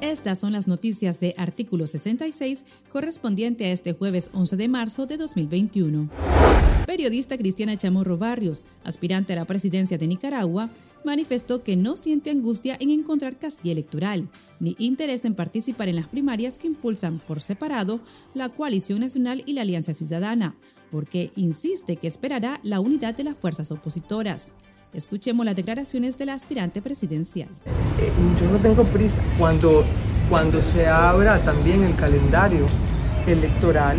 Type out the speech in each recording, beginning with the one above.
Estas son las noticias de artículo 66 correspondiente a este jueves 11 de marzo de 2021. Periodista Cristiana Chamorro Barrios, aspirante a la presidencia de Nicaragua, manifestó que no siente angustia en encontrar casilla electoral, ni interés en participar en las primarias que impulsan por separado la Coalición Nacional y la Alianza Ciudadana, porque insiste que esperará la unidad de las fuerzas opositoras. Escuchemos las declaraciones del aspirante presidencial. Eh, yo no tengo prisa. Cuando, cuando se abra también el calendario electoral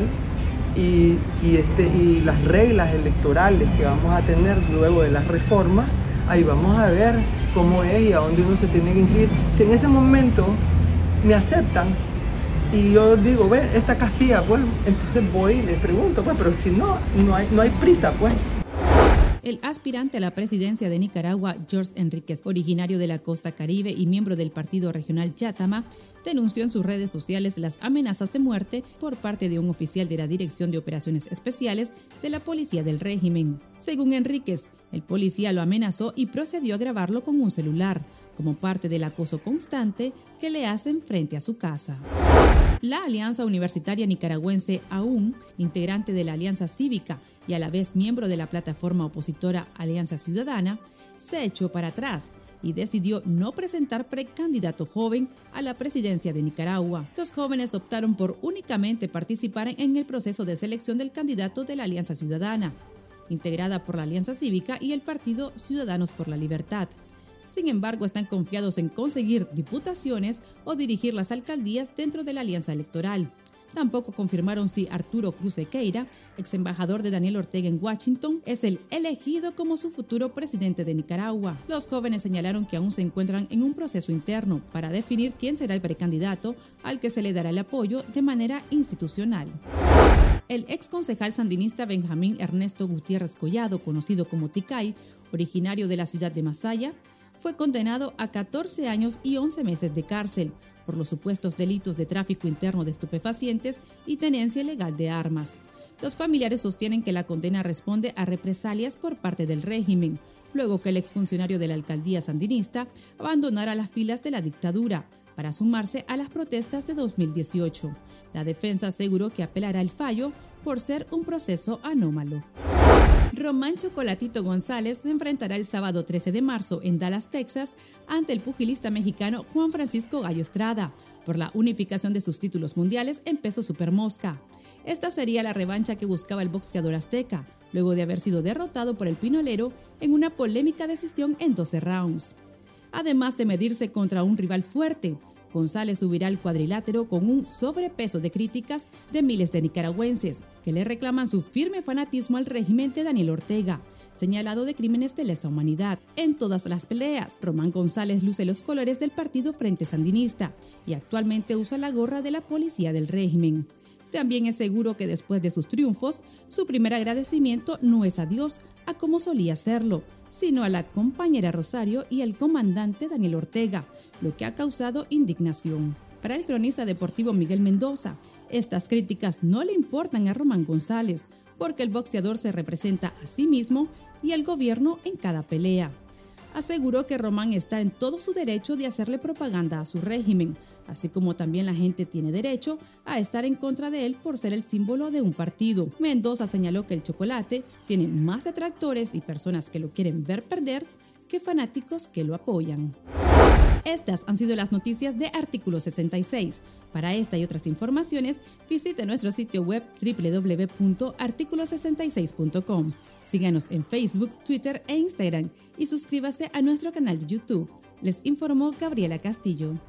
y, este, y las reglas electorales que vamos a tener luego de las reformas, ahí vamos a ver cómo es y a dónde uno se tiene que inscribir. Si en ese momento me aceptan y yo digo, ve, esta casilla, pues, entonces voy y les pregunto, pues, pero si no, no hay, no hay prisa, pues. El aspirante a la presidencia de Nicaragua, George Enríquez, originario de la costa caribe y miembro del partido regional Yatama, denunció en sus redes sociales las amenazas de muerte por parte de un oficial de la Dirección de Operaciones Especiales de la Policía del Régimen. Según Enríquez, el policía lo amenazó y procedió a grabarlo con un celular, como parte del acoso constante que le hacen frente a su casa. La Alianza Universitaria Nicaragüense, AUN, integrante de la Alianza Cívica y a la vez miembro de la plataforma opositora Alianza Ciudadana, se echó para atrás y decidió no presentar precandidato joven a la presidencia de Nicaragua. Los jóvenes optaron por únicamente participar en el proceso de selección del candidato de la Alianza Ciudadana, integrada por la Alianza Cívica y el Partido Ciudadanos por la Libertad. Sin embargo, están confiados en conseguir diputaciones o dirigir las alcaldías dentro de la alianza electoral. Tampoco confirmaron si Arturo Cruz Equeira, ex embajador de Daniel Ortega en Washington, es el elegido como su futuro presidente de Nicaragua. Los jóvenes señalaron que aún se encuentran en un proceso interno para definir quién será el precandidato al que se le dará el apoyo de manera institucional. El ex concejal sandinista Benjamín Ernesto Gutiérrez Collado, conocido como Ticay, originario de la ciudad de Masaya, fue condenado a 14 años y 11 meses de cárcel por los supuestos delitos de tráfico interno de estupefacientes y tenencia ilegal de armas. Los familiares sostienen que la condena responde a represalias por parte del régimen, luego que el exfuncionario de la alcaldía sandinista abandonara las filas de la dictadura para sumarse a las protestas de 2018. La defensa aseguró que apelará el fallo por ser un proceso anómalo. Román Chocolatito González se enfrentará el sábado 13 de marzo en Dallas, Texas, ante el pugilista mexicano Juan Francisco Gallo Estrada, por la unificación de sus títulos mundiales en peso supermosca. Esta sería la revancha que buscaba el boxeador azteca, luego de haber sido derrotado por el pinolero en una polémica decisión en 12 rounds. Además de medirse contra un rival fuerte, González subirá al cuadrilátero con un sobrepeso de críticas de miles de nicaragüenses que le reclaman su firme fanatismo al régimen de Daniel Ortega, señalado de crímenes de lesa humanidad. En todas las peleas, Román González luce los colores del partido Frente Sandinista y actualmente usa la gorra de la policía del régimen. También es seguro que después de sus triunfos, su primer agradecimiento no es a Dios, a como solía hacerlo, sino a la compañera Rosario y al comandante Daniel Ortega, lo que ha causado indignación. Para el cronista deportivo Miguel Mendoza, estas críticas no le importan a Román González, porque el boxeador se representa a sí mismo y al gobierno en cada pelea aseguró que Román está en todo su derecho de hacerle propaganda a su régimen, así como también la gente tiene derecho a estar en contra de él por ser el símbolo de un partido. Mendoza señaló que el chocolate tiene más detractores y personas que lo quieren ver perder que fanáticos que lo apoyan. Estas han sido las noticias de Artículo 66. Para esta y otras informaciones, visite nuestro sitio web www.articulo66.com. Síganos en Facebook, Twitter e Instagram y suscríbase a nuestro canal de YouTube. Les informó Gabriela Castillo.